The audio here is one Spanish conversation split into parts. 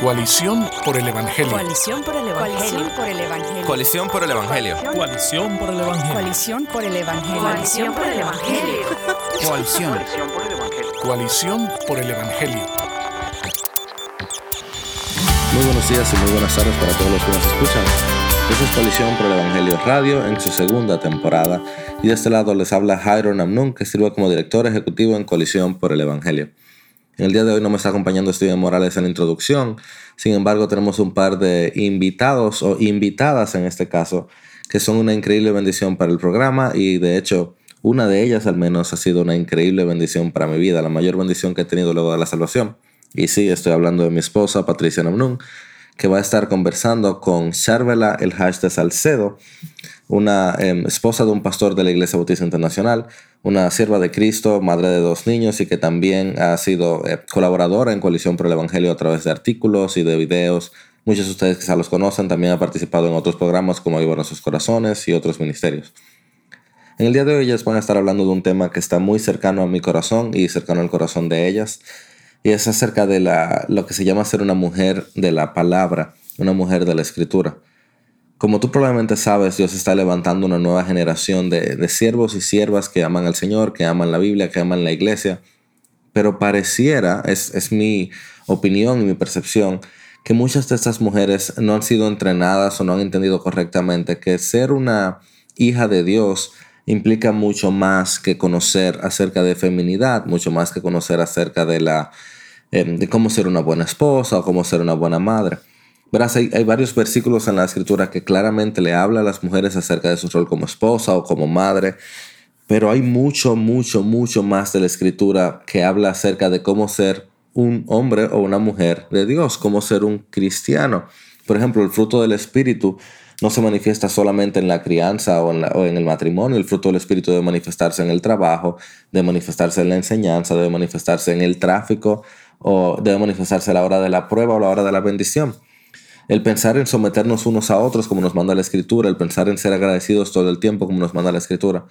Coalición por el Evangelio. Coalición por el Evangelio. Coalición por el Evangelio. Coalición por el Evangelio. Coalición por el Evangelio. Coalición por el Evangelio. Coalición. Coalición por el Evangelio. Muy buenos días y muy buenas tardes para todos los que nos escuchan. Esta es Coalición por el Evangelio Radio en su segunda temporada y de este lado les habla Jairo Namnun que sirve como director ejecutivo en Coalición por el Evangelio. En el día de hoy no me está acompañando Steven Morales en la introducción, sin embargo tenemos un par de invitados o invitadas en este caso que son una increíble bendición para el programa y de hecho una de ellas al menos ha sido una increíble bendición para mi vida, la mayor bendición que he tenido luego de la salvación. Y sí, estoy hablando de mi esposa Patricia Namnun, que va a estar conversando con Charvela El Haj de Salcedo, una em, esposa de un pastor de la Iglesia Bautista Internacional, una sierva de Cristo, madre de dos niños y que también ha sido eh, colaboradora en Coalición por el Evangelio a través de artículos y de videos. Muchos de ustedes quizá los conocen, también ha participado en otros programas como Viva Nuestros Corazones y otros ministerios. En el día de hoy ellas van a estar hablando de un tema que está muy cercano a mi corazón y cercano al corazón de ellas, y es acerca de la, lo que se llama ser una mujer de la palabra, una mujer de la escritura. Como tú probablemente sabes, Dios está levantando una nueva generación de, de siervos y siervas que aman al Señor, que aman la Biblia, que aman la iglesia. Pero pareciera, es, es mi opinión y mi percepción, que muchas de estas mujeres no han sido entrenadas o no han entendido correctamente que ser una hija de Dios implica mucho más que conocer acerca de feminidad, mucho más que conocer acerca de la eh, de cómo ser una buena esposa o cómo ser una buena madre. Verás, hay, varios versículos en la escritura que claramente le habla a las mujeres acerca de su rol como esposa o como madre, pero hay mucho, mucho, mucho más de la escritura que habla acerca de cómo ser un hombre o una mujer de Dios, cómo ser un cristiano. Por ejemplo, el fruto del Espíritu no se manifiesta solamente en la crianza o en, el matrimonio, el fruto del Espíritu debe manifestarse en el trabajo, debe manifestarse en la enseñanza, debe manifestarse en el tráfico o debe manifestarse a la hora de la prueba o a la hora de la bendición. El pensar en someternos unos a otros como nos manda la Escritura, el pensar en ser agradecidos todo el tiempo como nos manda la Escritura.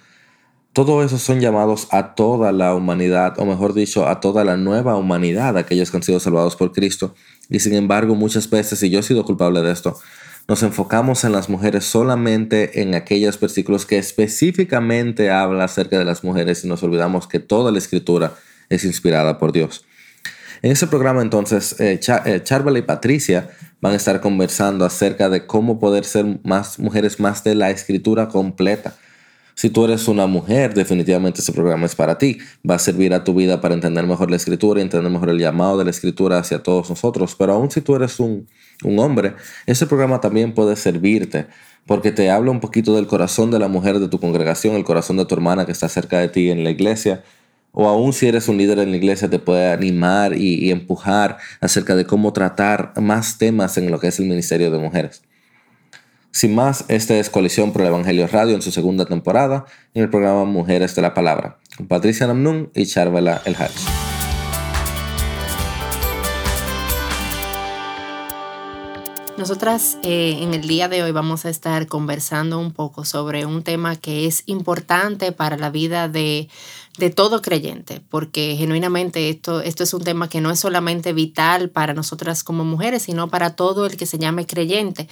Todo eso son llamados a toda la humanidad, o mejor dicho, a toda la nueva humanidad, aquellos que han sido salvados por Cristo. Y sin embargo, muchas veces, y yo he sido culpable de esto, nos enfocamos en las mujeres solamente en aquellos versículos que específicamente habla acerca de las mujeres y nos olvidamos que toda la escritura es inspirada por Dios. En este programa entonces, eh, eh y Patricia van a estar conversando acerca de cómo poder ser más mujeres más de la escritura completa. Si tú eres una mujer, definitivamente este programa es para ti. Va a servir a tu vida para entender mejor la escritura y entender mejor el llamado de la escritura hacia todos nosotros. Pero aún si tú eres un, un hombre, este programa también puede servirte porque te habla un poquito del corazón de la mujer de tu congregación, el corazón de tu hermana que está cerca de ti en la iglesia o aún si eres un líder en la iglesia, te puede animar y, empujar acerca de cómo tratar más temas en lo que es el Ministerio de Mujeres. Sin más, esta es Coalición por el Evangelio Radio en su segunda temporada en el programa Mujeres de la Palabra, con Patricia Namnun y Charvela El Hach. Nosotras eh, en el día de hoy vamos a estar conversando un poco sobre un tema que es importante para la vida de de todo creyente, porque genuinamente esto, esto es un tema que no es solamente vital para nosotras como mujeres, sino para todo el que se llame creyente.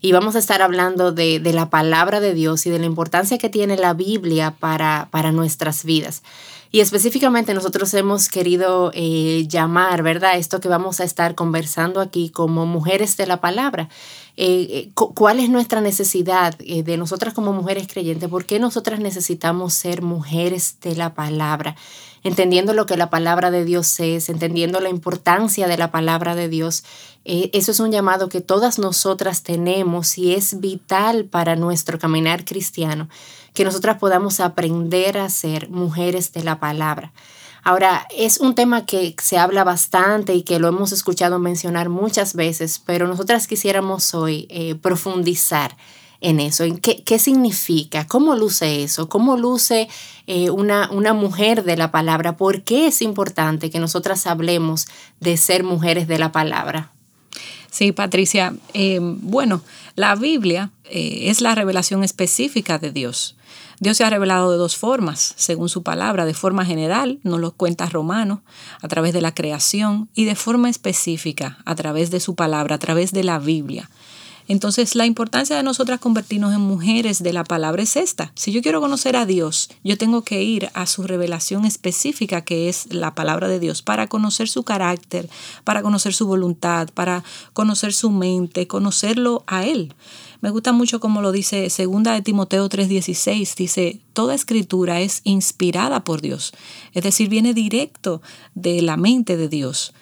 Y vamos a estar hablando de, de la palabra de Dios y de la importancia que tiene la Biblia para, para nuestras vidas. Y específicamente nosotros hemos querido eh, llamar, ¿verdad? Esto que vamos a estar conversando aquí como mujeres de la palabra. Eh, eh, ¿Cuál es nuestra necesidad de nosotras como mujeres creyentes? ¿Por qué nosotras necesitamos ser mujeres de la palabra? entendiendo lo que la palabra de Dios es, entendiendo la importancia de la palabra de Dios. eso es un llamado que todas nosotras tenemos y es vital para nuestro caminar cristiano que nosotras podamos aprender a ser mujeres de la palabra. Ahora, es un tema que se habla bastante y que lo hemos escuchado mencionar muchas veces, pero nosotras quisiéramos hoy eh, profundizar en eso, en qué, qué, significa, cómo luce eso, cómo luce eh, una, una, mujer de la palabra, por qué es importante que nosotras hablemos de ser mujeres de la palabra. Sí, Patricia. Eh, bueno, la Biblia es la revelación específica de Dios. Dios se ha revelado de dos formas, según su palabra, de forma general, nos lo cuenta Romano, a través de la creación, y de forma específica, a través de su palabra, a través de la Biblia. Entonces, la importancia de nosotras convertirnos en mujeres de la palabra es esta. Si yo quiero conocer a Dios, yo tengo que ir a su revelación específica, que es la palabra de Dios, para conocer su carácter, para conocer su voluntad, para conocer su mente, conocerlo a Él. Me gusta mucho como lo dice segunda de Timoteo 3:16, dice, toda escritura es inspirada por Dios, es decir, viene directo de la mente de Dios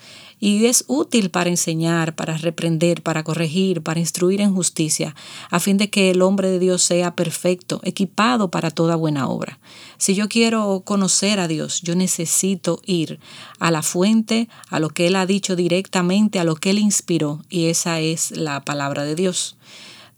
y es útil para enseñar, para reprender, para corregir, para instruir en justicia, a fin de que el hombre de Dios sea perfecto, equipado para toda buena obra. Si yo quiero conocer a Dios, yo necesito ir a la fuente, a lo que Él ha dicho directamente, a lo que Él inspiró, y esa es la palabra de Dios.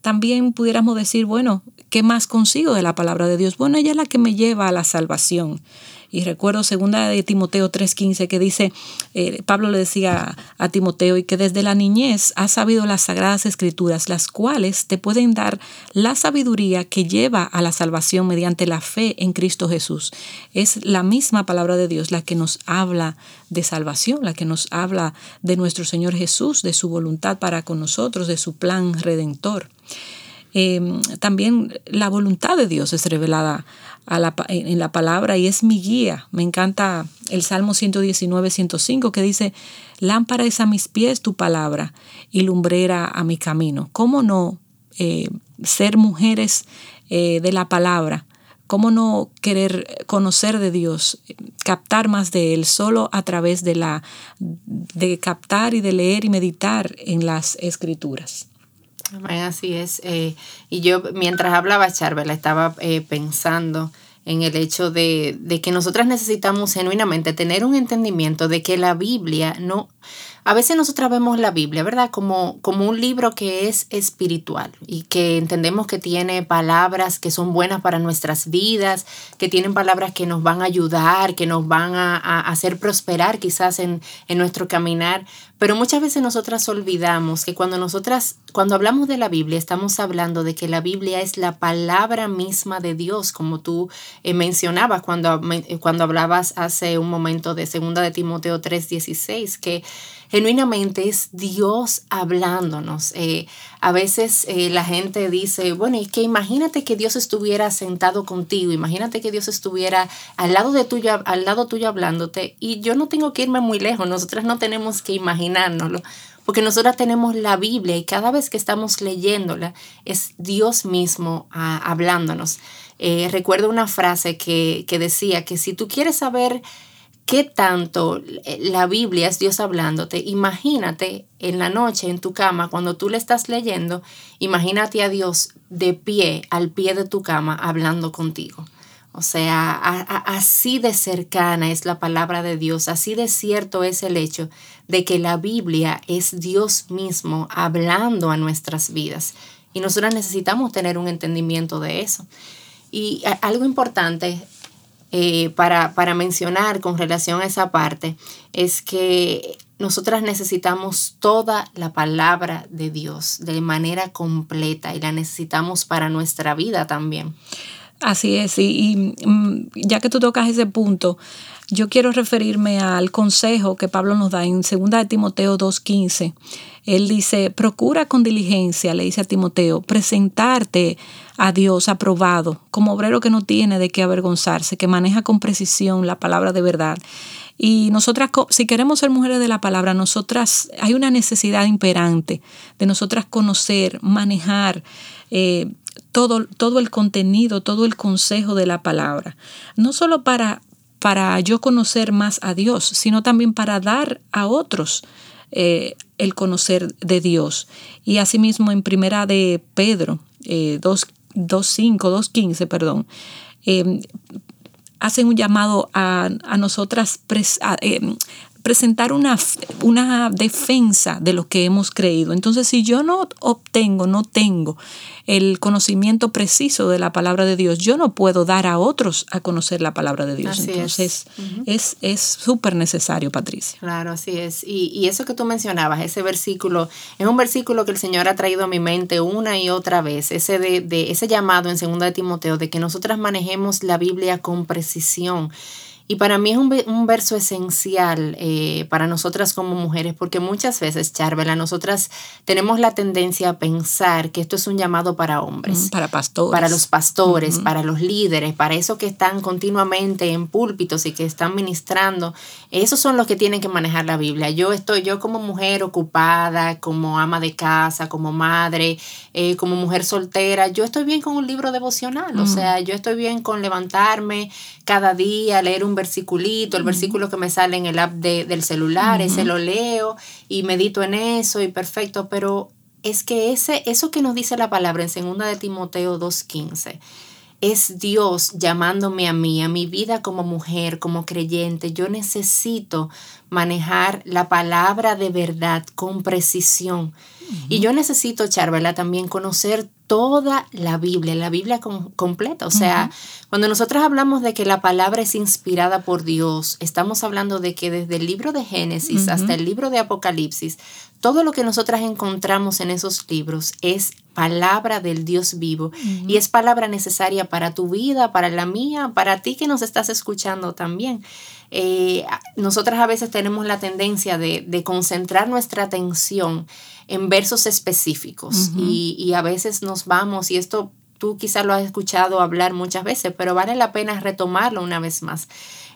También pudiéramos decir, bueno, ¿qué más consigo de la palabra de Dios? Bueno, ella es la que me lleva a la salvación. Y recuerdo segunda de Timoteo 3:15 que dice, eh, Pablo le decía a Timoteo, y que desde la niñez has sabido las sagradas escrituras, las cuales te pueden dar la sabiduría que lleva a la salvación mediante la fe en Cristo Jesús. Es la misma palabra de Dios la que nos habla de salvación, la que nos habla de nuestro Señor Jesús, de su voluntad para con nosotros, de su plan redentor. Em, también la voluntad de Dios es revelada en la palabra y es mi guía. Me encanta el Salmo 119, 105 que dice, lámpara es a mis pies tu palabra y lumbrera a mi camino. ¿Cómo no eh, ser mujeres eh, de la palabra? ¿Cómo no querer conocer de Dios, captar más de Él solo a través de la de captar y de leer y meditar en las escrituras? Así es. Eh, y yo, mientras hablaba, Charbel, estaba eh, pensando en el hecho de, de, que nosotras necesitamos genuinamente tener un entendimiento de que la Biblia no, a veces nosotros vemos la Biblia, ¿verdad? Como, como un libro que es espiritual y que entendemos que tiene palabras que son buenas para nuestras vidas, que tienen palabras que nos van a ayudar, que nos van a, hacer prosperar quizás en, en nuestro caminar. Pero muchas veces nosotras olvidamos que cuando nosotras, cuando hablamos de la Biblia, estamos hablando de que la Biblia es la palabra misma de Dios, como tú eh, mencionabas cuando, cuando hablabas hace un momento de segunda de Timoteo 3:16, que genuinamente es Dios hablándonos. Eh, a veces eh, la gente dice, bueno, y que imagínate que Dios estuviera sentado contigo, imagínate que Dios estuviera al lado, de tuyo, al lado tuyo hablándote, y yo no tengo que irme muy lejos, nosotras no tenemos que imaginárnoslo, porque nosotras tenemos la Biblia y cada vez que estamos leyéndola es Dios mismo ah, hablándonos. Eh, recuerdo una frase que, que decía que si tú quieres saber qué tanto la Biblia es Dios hablándote. Imagínate en la noche en tu cama, cuando tú le estás leyendo, imagínate a Dios de pie, al pie de tu cama, hablando contigo. O sea, así de cercana es la palabra de Dios, así de cierto es el hecho de que la Biblia es Dios mismo hablando a nuestras vidas. Y nosotros necesitamos tener un entendimiento de eso. Y algo importante eh, para, para mencionar con relación a esa parte es que nosotras necesitamos toda la palabra de Dios de manera completa y la necesitamos para nuestra vida también. Así es, y, mm, ya que tú tocas ese punto, yo quiero referirme al consejo que Pablo nos da en 2 de Timoteo 2.15. Él dice, procura con diligencia, le dice a Timoteo, presentarte a Dios aprobado, como obrero que no tiene de qué avergonzarse, que maneja con precisión la palabra de verdad. Y nosotras, si queremos ser mujeres de la palabra, nosotras, hay una necesidad imperante de nosotras conocer, manejar eh, todo, todo el contenido, todo el consejo de la palabra. No solo para, para yo conocer más a Dios, sino también para dar a otros eh, el conocer de Dios. Y asimismo en primera de Pedro eh, 2.5, 2.15, perdón, eh, hacen un llamado a, nosotras, eh, presentar una, una defensa de lo que hemos creído. Entonces, si yo no obtengo, no tengo el conocimiento preciso de la palabra de Dios, yo no puedo dar a otros a conocer la palabra de Dios. Entonces, es súper necesario, Patricia. Claro, así es. Y, y eso que tú mencionabas, ese versículo, es un versículo que el Señor ha traído a mi mente una y otra vez, ese, de, de ese llamado en 2 de Timoteo, de que nosotras manejemos la Biblia con precisión y para mí es un, verso esencial eh, para nosotras como mujeres, porque muchas veces, Charvela, nosotras tenemos la tendencia a pensar que esto es un llamado para hombres. para pastores. Para los pastores, para los líderes, para esos que están continuamente en púlpitos y que están ministrando. Esos son los que tienen que manejar la Biblia. Yo estoy, yo como mujer ocupada, como ama de casa, como madre, eh, como mujer soltera, yo estoy bien con un libro devocional. O sea, yo estoy bien con levantarme cada día, leer un versiculito, el versículo que me sale en el app de, del celular, ese lo leo y medito en eso y perfecto, pero es que ese, eso que nos dice la palabra en 2 de Timoteo 2.15 es Dios llamándome a mí, a mi vida como mujer, como creyente. Yo necesito manejar la palabra de verdad con precisión. Y yo necesito, Charvela, también conocer toda la Biblia, la Biblia completa. O sea, cuando nosotros hablamos de que la palabra es inspirada por Dios, estamos hablando de que desde el libro de Génesis hasta el libro de Apocalipsis, todo lo que nosotras encontramos en esos libros es palabra del Dios vivo y es palabra necesaria para tu vida, para la mía, para ti que nos estás escuchando también. Eh, nosotras a veces tenemos la tendencia de, de concentrar nuestra atención en versos específicos y, y, a veces nos vamos y esto tú quizás lo has escuchado hablar muchas veces, pero vale la pena retomarlo una vez más.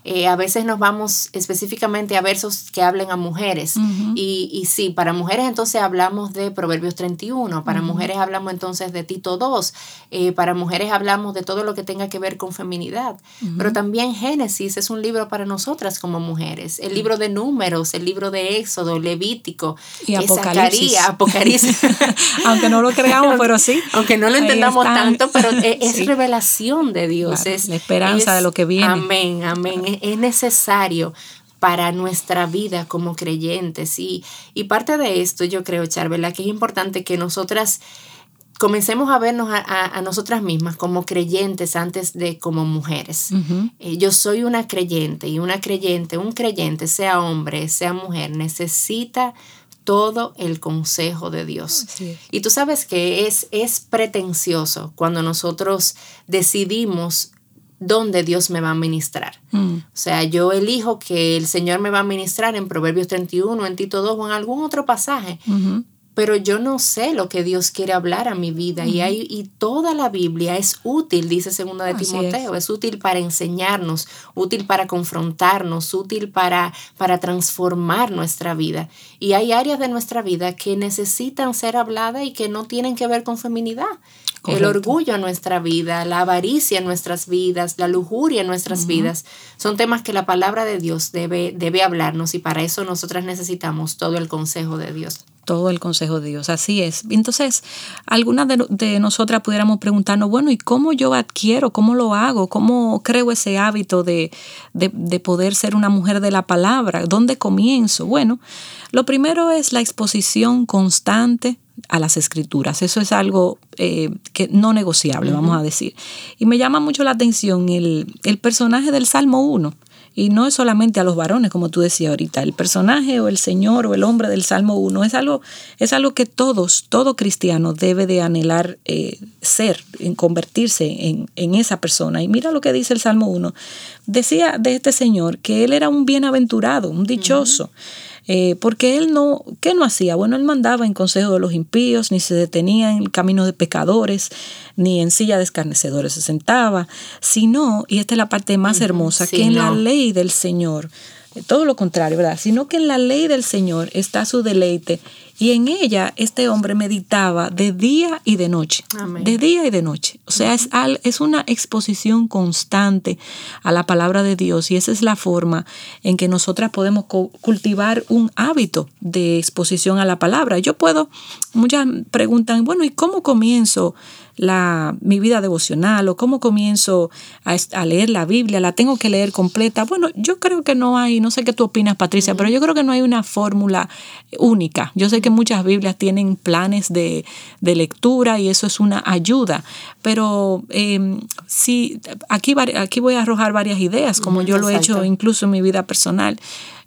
Eh, a veces nos vamos específicamente a versos que hablen a mujeres. y, y, sí, para mujeres entonces hablamos de Proverbios 31, para mujeres hablamos entonces de Tito 2, eh, para mujeres hablamos de todo lo que tenga que ver con feminidad. Pero también Génesis es un libro para nosotras como mujeres. El libro de números, el libro de Éxodo, Levítico, y Apocalipsis. Apocalipsis. Aunque no lo creamos, pero sí. Aunque no lo entendamos tanto, pero e, es, revelación de Dios. es la esperanza de lo que viene. Amén, amén es necesario para nuestra vida como creyentes. Y, y parte de esto, yo creo, Charvela, que es importante que nosotras comencemos a vernos a, nosotras mismas como creyentes antes de como mujeres. Eh, yo soy una creyente y una creyente, un creyente, sea hombre, sea mujer, necesita todo el consejo de Dios. Y tú sabes que es, es pretencioso cuando nosotros decidimos dónde Dios me va a ministrar. Mm. O sea, yo elijo que el Señor me va a ministrar en Proverbios 31, en Tito 2 o en algún otro pasaje, pero yo no sé lo que Dios quiere hablar a mi vida y, hay, y toda la Biblia es útil, dice segunda de Timoteo, es. útil para enseñarnos, útil para confrontarnos, útil para, para transformar nuestra vida. Y hay áreas de nuestra vida que necesitan ser habladas y que no tienen que ver con feminidad. El orgullo en nuestra vida, la avaricia en nuestras vidas, la lujuria en nuestras vidas, son temas que la palabra de Dios debe, debe hablarnos y para eso nosotras necesitamos todo el consejo de Dios todo el consejo de Dios. Así es. Entonces, algunas de, nosotras pudiéramos preguntarnos, bueno, ¿y cómo yo adquiero? ¿Cómo lo hago? ¿Cómo creo ese hábito de, de, poder ser una mujer de la palabra? ¿Dónde comienzo? Bueno, lo primero es la exposición constante a las escrituras. Eso es algo eh, que no negociable, vamos a decir. Y me llama mucho la atención el, el personaje del Salmo 1 y no es solamente a los varones, como tú decías ahorita, el personaje o el señor o el hombre del Salmo 1 es algo, es algo que todos, todo cristiano debe de anhelar eh, ser, en convertirse en, en, esa persona. Y mira lo que dice el Salmo 1. Decía de este señor que él era un bienaventurado, un dichoso. Eh, porque él no, ¿qué no hacía? Bueno, él mandaba en consejo de los impíos, ni se detenía en el camino de pecadores, ni en silla de escarnecedores se sentaba, sino, y esta es la parte más hermosa, que en la ley del Señor, eh, todo lo contrario, ¿verdad? Sino que en la ley del Señor está su deleite Y en ella este hombre meditaba de día y de noche. Amén. De día y de noche. O sea, es, al- es una exposición constante a la palabra de Dios y esa es la forma en que nosotras podemos cultivar un hábito de exposición a la palabra. Yo puedo, muchas preguntan, bueno, ¿y cómo comienzo? La, mi vida devocional o cómo comienzo a leer la Biblia, la tengo que leer completa. Bueno, yo creo que no hay, no sé qué tú opinas, Patricia, pero yo creo que no hay una fórmula única. Yo sé que muchas Biblias tienen planes de, de lectura y eso es una ayuda, pero eh, sí, aquí, aquí voy a arrojar varias ideas, como yo lo he hecho incluso en mi vida personal.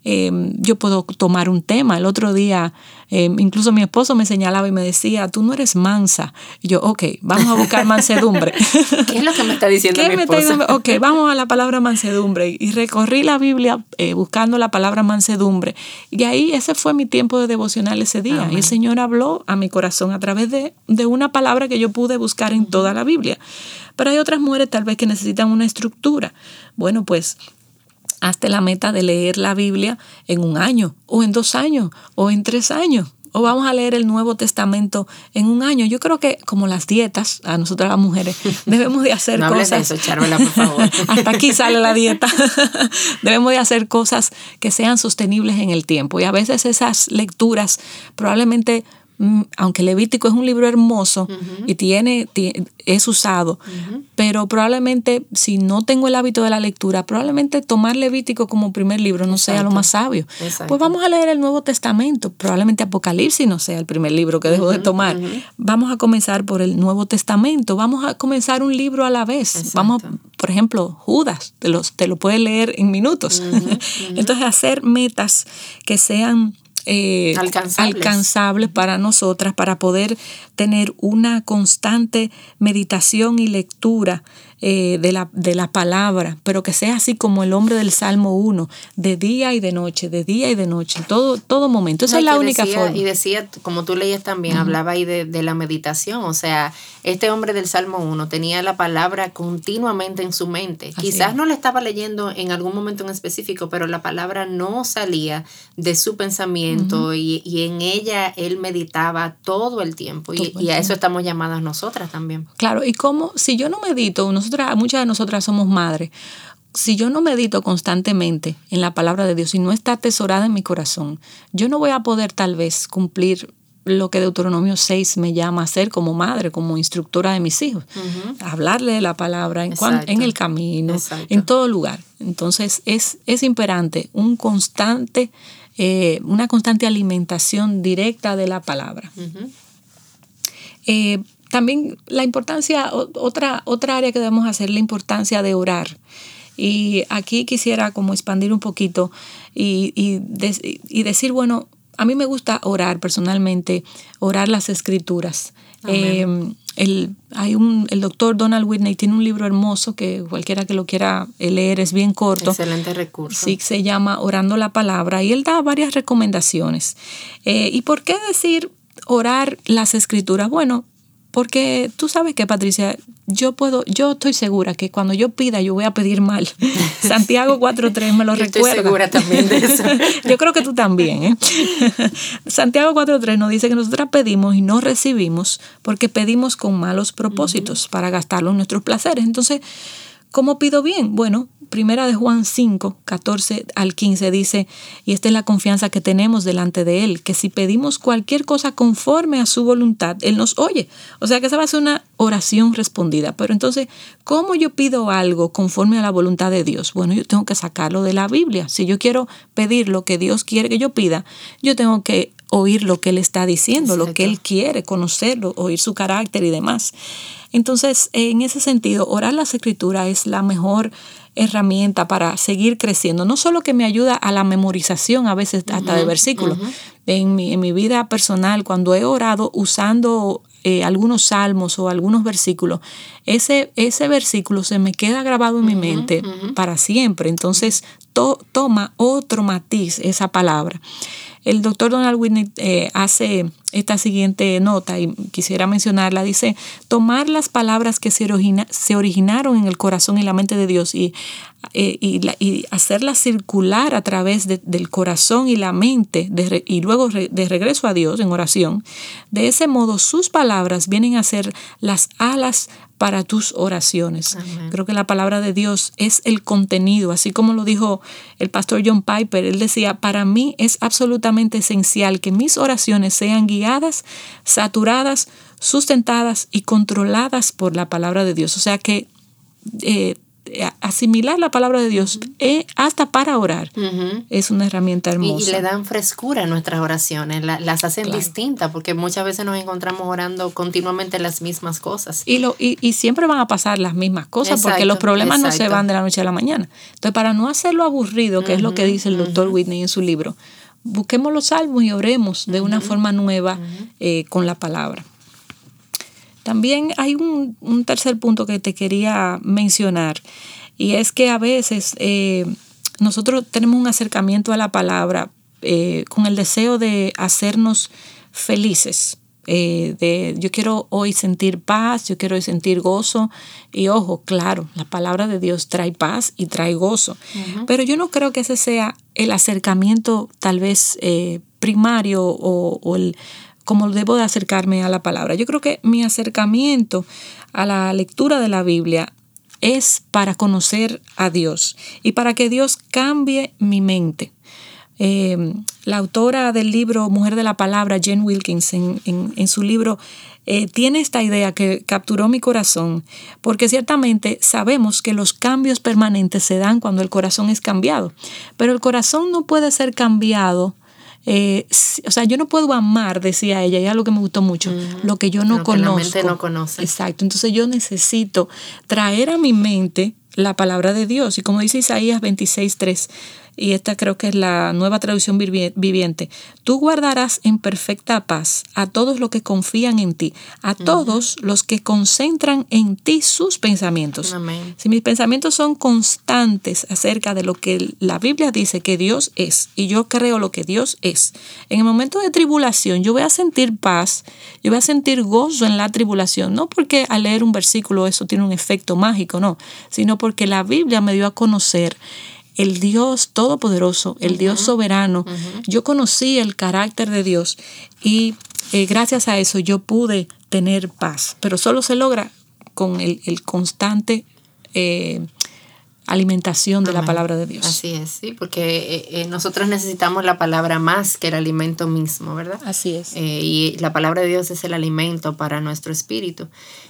Eh, yo puedo tomar un tema. El otro día, eh, incluso mi esposo me señalaba y me decía, tú no eres mansa. Y yo, ok, vamos a buscar mansedumbre. ¿Qué es lo que me está diciendo ¿Qué mi me está? Ok, vamos a la palabra mansedumbre. Y recorrí la Biblia eh, buscando la palabra mansedumbre. Y ahí ese fue mi tiempo de devocional ese día. Y el Señor habló a mi corazón a través de, de una palabra que yo pude buscar en toda la Biblia. Pero hay otras mujeres tal vez que necesitan una estructura. Bueno, pues hazte la meta de leer la Biblia en un año, o en dos años, o en tres años. O vamos a leer el Nuevo Testamento en un año. Yo creo que como las dietas, a nosotras las mujeres, debemos de hacer No hables de cosas. eso, Charvela, por favor. Hasta aquí sale la dieta. debemos de hacer cosas que sean sostenibles en el tiempo. Y a veces esas lecturas probablemente aunque Levítico es un libro hermoso y tiene, ti- es usado, pero probablemente si no tengo el hábito de la lectura, probablemente tomar Levítico como primer libro no sea lo Exacto. más sabio. Exacto. Pues vamos a leer el Nuevo Testamento, probablemente Apocalipsis no sea el primer libro que debo de tomar. Vamos a comenzar por el Nuevo Testamento, vamos a comenzar un libro a la vez. Vamos, a- por ejemplo, Judas, te, los, te lo puedes leer en minutos. Entonces, hacer metas que sean eh, Alcanzables. alcanzables para nosotras, para poder tener una constante meditación y lectura eh, de, la, de la palabra, pero que sea así como el hombre del Salmo 1, de día y de noche, de día y de noche, todo, todo momento. Esa No, es la única decía- forma. Y decía, como tú leías también, hablaba ahí de, de la meditación. O sea, este hombre del Salmo 1 tenía la palabra continuamente en su mente. Así Quizás es. no la estaba leyendo en algún momento en específico, pero la palabra no salía de su pensamiento y, y en ella él meditaba todo el tiempo. Y, a eso estamos llamadas nosotras también. Claro, y como si yo no medito, nosotras, muchas de nosotras somos madres, si yo no medito constantemente en la palabra de Dios y no está atesorada en mi corazón, yo no voy a poder tal vez cumplir lo que Deuteronomio 6 me llama a hacer como madre, como instructora de mis hijos. Hablarle de la palabra en, cuan- Exacto. en el camino, Exacto. en todo lugar. Entonces es, es imperante un constante, eh, una constante alimentación directa de la palabra. Eh, también la importancia, otra, otra área que debemos hacer, la importancia de orar. Y aquí quisiera como expandir un poquito y, y y decir, bueno, a mí me gusta orar personalmente, orar las escrituras. Eh, el, hay un, el doctor Donald Whitney tiene un libro hermoso que cualquiera que lo quiera eh, leer es bien corto. Excelente recurso. Sí, se llama Orando la Palabra y él da varias recomendaciones. Eh, ¿Y por qué decir orar las escrituras? Bueno, porque tú sabes que, Patricia, yo puedo, yo estoy segura que cuando yo pida, yo voy a pedir mal. Santiago 4.3 me lo Yo estoy recuerda. segura también de eso. yo creo que tú también. ¿eh? Santiago 4.3 nos dice que nosotras pedimos y no recibimos porque pedimos con malos propósitos para gastarlo en nuestros placeres. Entonces, ¿Cómo pido bien? Bueno, primera de Juan 5, 14 al 15 dice, y esta es la confianza que tenemos delante de Él, que si pedimos cualquier cosa conforme a su voluntad, Él nos oye. O sea que esa va a ser una oración respondida. Pero entonces, ¿cómo yo pido algo conforme a la voluntad de Dios? Bueno, yo tengo que sacarlo de la Biblia. Si yo quiero pedir lo que Dios quiere que yo pida, yo tengo que oír lo que Él está diciendo, lo que Él quiere, conocerlo, oír su carácter y demás. Entonces, en ese sentido, orar las escrituras es la mejor herramienta para seguir creciendo. No solo que me ayuda a la memorización a veces hasta de versículos. en, mi, en mi vida personal, cuando he orado usando eh, algunos salmos o algunos versículos, ese, ese versículo se me queda grabado en mi mente para siempre. Entonces, to- toma otro matiz esa palabra. El doctor Donald Whitney eh, hace esta siguiente nota y quisiera mencionarla. Dice, tomar las palabras que se, originaron en el corazón y la mente de Dios y, eh, y, hacerlas circular a través del corazón y la mente y luego de regreso a Dios en oración. De ese modo sus palabras vienen a ser las alas para tus oraciones. Creo que la palabra de Dios es el contenido, así como lo dijo el pastor John Piper. Él decía, para mí es absolutamente esencial que mis oraciones sean guiadas, saturadas, sustentadas y controladas por la palabra de Dios. O sea que eh, eh, asimilar la palabra de Dios eh, hasta para orar es una herramienta hermosa. Y, le dan frescura a nuestras oraciones, las hacen distintas, porque muchas veces nos encontramos orando continuamente las mismas cosas. Y, lo, y, siempre van a pasar las mismas cosas, porque los problemas no se van de la noche a la mañana. Entonces, para no hacerlo aburrido, que es lo que dice el doctor Whitney en su libro, busquemos los salmos y oremos de una forma nueva eh, con la palabra. También hay un, tercer punto que te quería mencionar y es que a veces eh, nosotros tenemos un acercamiento a la palabra eh, con el deseo de hacernos felices. Eh, de yo quiero hoy sentir paz, yo quiero hoy sentir gozo. Y ojo, claro, la palabra de Dios trae paz y trae gozo. Pero yo no creo que ese sea el acercamiento tal vez primario o, o el cómo debo de acercarme a la palabra. Yo creo que mi acercamiento a la lectura de la Biblia es para conocer a Dios y para que Dios cambie mi mente. Em, la autora del libro Mujer de la Palabra, Jen Wilkins, en, su libro, eh, tiene esta idea que capturó mi corazón, porque ciertamente sabemos que los cambios permanentes se dan cuando el corazón es cambiado, pero el corazón no puede ser cambiado eh, o sea, yo no puedo amar, decía ella, y es algo que me gustó mucho, lo que yo no conozco. no conoce. Exacto, entonces yo necesito traer a mi mente la palabra de Dios. Y como dice Isaías 26.3, y esta creo que es la nueva traducción viviente, tú guardarás en perfecta paz a todos los que confían en ti, a todos los que concentran en ti sus pensamientos. Si mis pensamientos son constantes acerca de lo que la Biblia dice que Dios es, y yo creo lo que Dios es, en el momento de tribulación yo voy a sentir paz, yo voy a sentir gozo en la tribulación, no porque al leer un versículo eso tiene un efecto mágico, no, sino porque la Biblia me dio a conocer el Dios todopoderoso, el Dios soberano. Yo conocí el carácter de Dios y eh, gracias a eso yo pude tener paz, pero solo se logra con el, constante eh, alimentación de la palabra de Dios. Así es, sí, porque eh, nosotros necesitamos la palabra más que el alimento mismo, ¿verdad? Así es. y la palabra de Dios es el alimento para nuestro espíritu.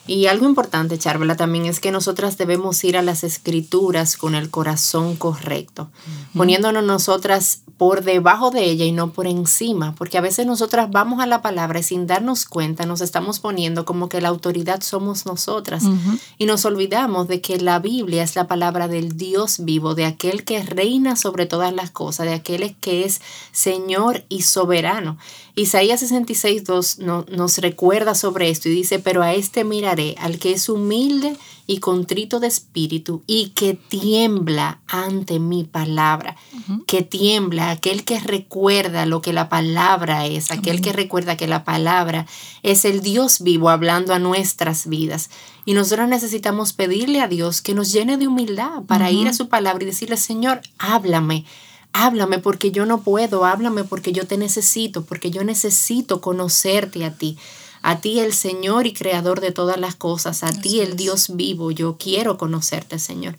Y algo importante, Charvela, también es que nosotras debemos ir a las escrituras con el corazón correcto, poniéndonos nosotras por debajo de ella y no por encima, porque a veces nosotras vamos a la palabra y sin darnos cuenta nos estamos poniendo como que la autoridad somos nosotras y nos olvidamos de que la Biblia es la palabra del Dios vivo, de aquel que reina sobre todas las cosas, de aquel que es Señor y soberano. Isaías 66, 2 nos recuerda sobre esto y dice, pero a este miraré, al que es humilde contrito de espíritu y que tiembla ante mi palabra, que tiembla, aquel que recuerda lo que la palabra es, aquel que recuerda que la palabra es el Dios vivo hablando a nuestras vidas. Y nosotros necesitamos pedirle a Dios que nos llene de humildad para ir a su palabra y decirle, Señor, háblame Háblame porque yo no puedo, háblame porque yo te necesito, porque yo necesito conocerte a ti. A ti el Señor y Creador de todas las cosas, a ti el Dios vivo, yo quiero conocerte, Señor.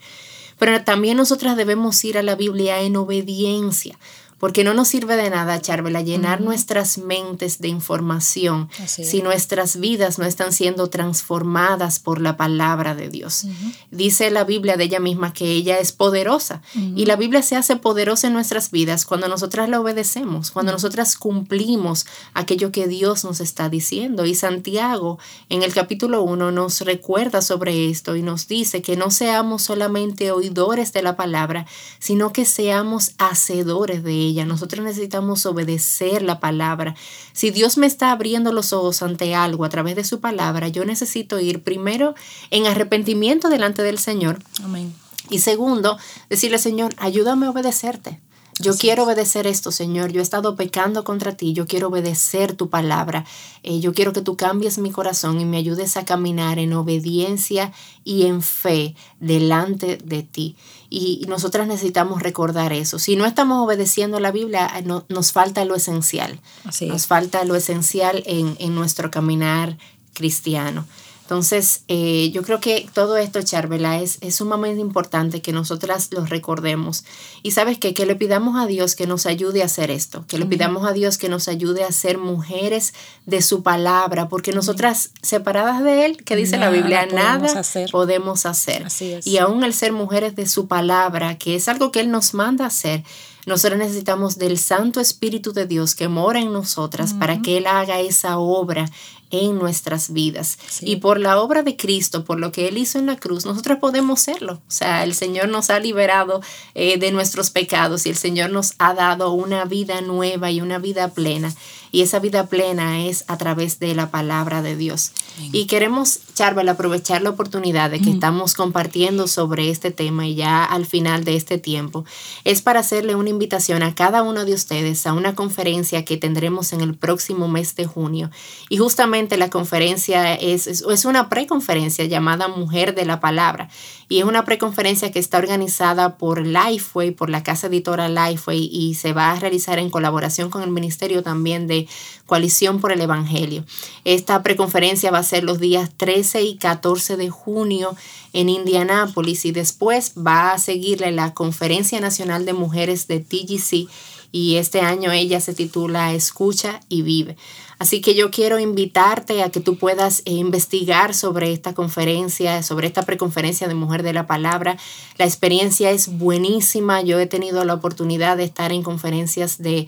Pero también nosotras debemos ir a la Biblia en obediencia, porque no nos sirve de nada, Charvela, llenar nuestras mentes de información si nuestras vidas no están siendo transformadas por la palabra de Dios. Dice la Biblia de ella misma que ella es poderosa y la Biblia se hace poderosa en nuestras vidas cuando nosotras la obedecemos, cuando nosotras cumplimos aquello que Dios nos está diciendo. Y Santiago en el capítulo 1 nos recuerda sobre esto y nos dice que no seamos solamente oidores de la palabra, sino que seamos hacedores de ella nosotros necesitamos obedecer la palabra. Si Dios me está abriendo los ojos ante algo a través de su palabra, yo necesito ir primero en arrepentimiento delante del Señor. Amén. Y segundo, decirle, Señor, ayúdame a obedecerte. Yo quiero obedecer esto, Señor. Yo he estado pecando contra ti. Yo quiero obedecer tu palabra. Eh, yo quiero que tú cambies mi corazón y me ayudes a caminar en obediencia y en fe delante de ti. Y nosotras necesitamos recordar eso. Si no estamos obedeciendo la Biblia, no, nos falta lo esencial. nos falta lo esencial en, en nuestro caminar cristiano. Entonces, eh, yo creo que todo esto, Charvela, es, es sumamente importante que nosotras lo recordemos. Y sabes qué? que le pidamos a Dios que nos ayude a hacer esto, que le pidamos a Dios que nos ayude a ser mujeres de su palabra, porque nosotras separadas de Él, que dice la Biblia, nada podemos hacer. Y aún el ser mujeres de su palabra, que es algo que Él nos manda a hacer, nosotros necesitamos del Santo Espíritu de Dios que mora en nosotras para que Él haga esa obra en nuestras vidas. Y por la obra de Cristo, por lo que Él hizo en la cruz, nosotros podemos serlo. O sea, el Señor nos ha liberado eh, de nuestros pecados y el Señor nos ha dado una vida nueva y una vida plena. Y esa vida plena es a través de la palabra de Dios. Y queremos, Charvel, aprovechar la oportunidad de que estamos compartiendo sobre este tema y ya al final de este tiempo, es para hacerle una invitación a cada uno de ustedes a una conferencia que tendremos en el próximo mes de junio. Y justamente la conferencia es, es, es una preconferencia llamada Mujer de la Palabra. Y es una preconferencia que está organizada por Lifeway, por la casa editora Lifeway, y se va a realizar en colaboración con el Ministerio también de Coalición por el Evangelio. Esta preconferencia va a ser los días 13 y 14 de junio en Indianápolis y después va a seguirle la Conferencia Nacional de Mujeres de TGC y este año ella se titula Escucha y Vive. Así que yo quiero invitarte a que tú puedas eh, investigar sobre esta conferencia, sobre esta preconferencia de Mujer de la Palabra. La experiencia es buenísima. Yo he tenido la oportunidad de estar en conferencias de,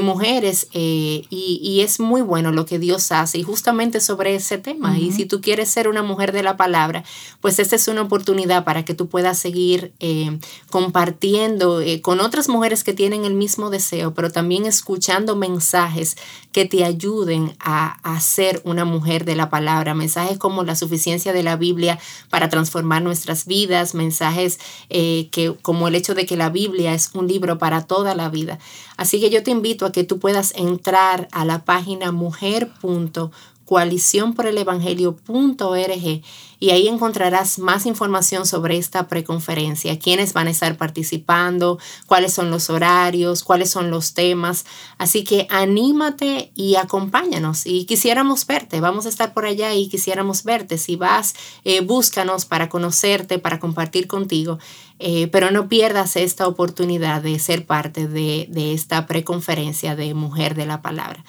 mujeres eh, y, es muy bueno lo que Dios hace y justamente sobre ese tema. Y si tú quieres ser una mujer de la palabra, pues esta es una oportunidad para que tú puedas seguir eh, compartiendo con otras mujeres que tienen el mismo deseo, pero también escuchando mensajes que te ayuden a, ser una mujer de la palabra, mensajes como la suficiencia de la Biblia para transformar nuestras vidas, mensajes eh, que, como el hecho de que la Biblia es un libro para toda la vida. Así que yo te invito a que tú puedas entrar a la página mujer.com coaliciónporelevangelio.org y ahí encontrarás más información sobre esta preconferencia, quiénes van a estar participando, cuáles son los horarios, cuáles son los temas. Así que anímate y acompáñanos y quisiéramos verte. Vamos a estar por allá y quisiéramos verte. Si vas, eh, búscanos para conocerte, para compartir contigo. Eh, pero no pierdas esta oportunidad de ser parte de, de esta preconferencia de Mujer de la Palabra.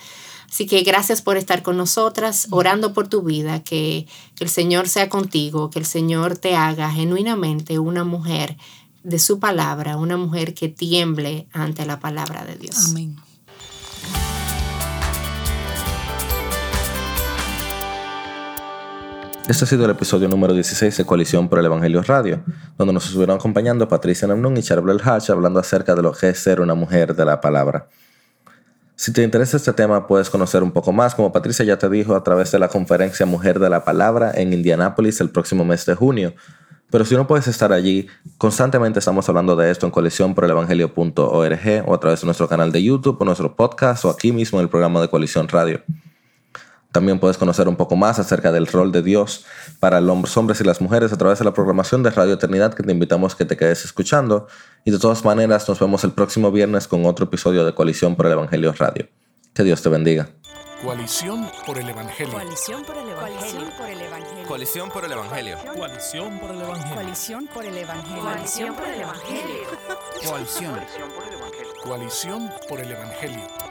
Así que gracias por estar con nosotras, orando por tu vida, que, el Señor sea contigo, que el Señor te haga genuinamente una mujer de su palabra, una mujer que tiemble ante la palabra de Dios. Amén. Este ha sido el episodio número 16 de Coalición por el Evangelio Radio, donde nos estuvieron acompañando Patricia Namnun y Charbel Hatch hablando acerca de lo que es ser una mujer de la palabra. Si te interesa este tema, puedes conocer un poco más, como Patricia ya te dijo, a través de la conferencia Mujer de la Palabra en Indianápolis el próximo mes de junio. Pero si no puedes estar allí, constantemente estamos hablando de esto en coaliciónporelevangelio.org o a través de nuestro canal de YouTube o nuestro podcast o aquí mismo en el programa de Coalición Radio. También puedes conocer un poco más acerca del rol de Dios para los hombres y las mujeres a través de la programación de Radio Eternidad que te invitamos que te quedes escuchando. Y de todas maneras, nos vemos el próximo viernes con otro episodio de Coalición por el Evangelio Radio. Que Dios te bendiga. Coalición por el Evangelio. Coalición por el Evangelio. Coalición por el Evangelio. Coalición por el Evangelio. Coalición por el Evangelio. Coalición por el Evangelio. Coalición. Coalición por el Evangelio.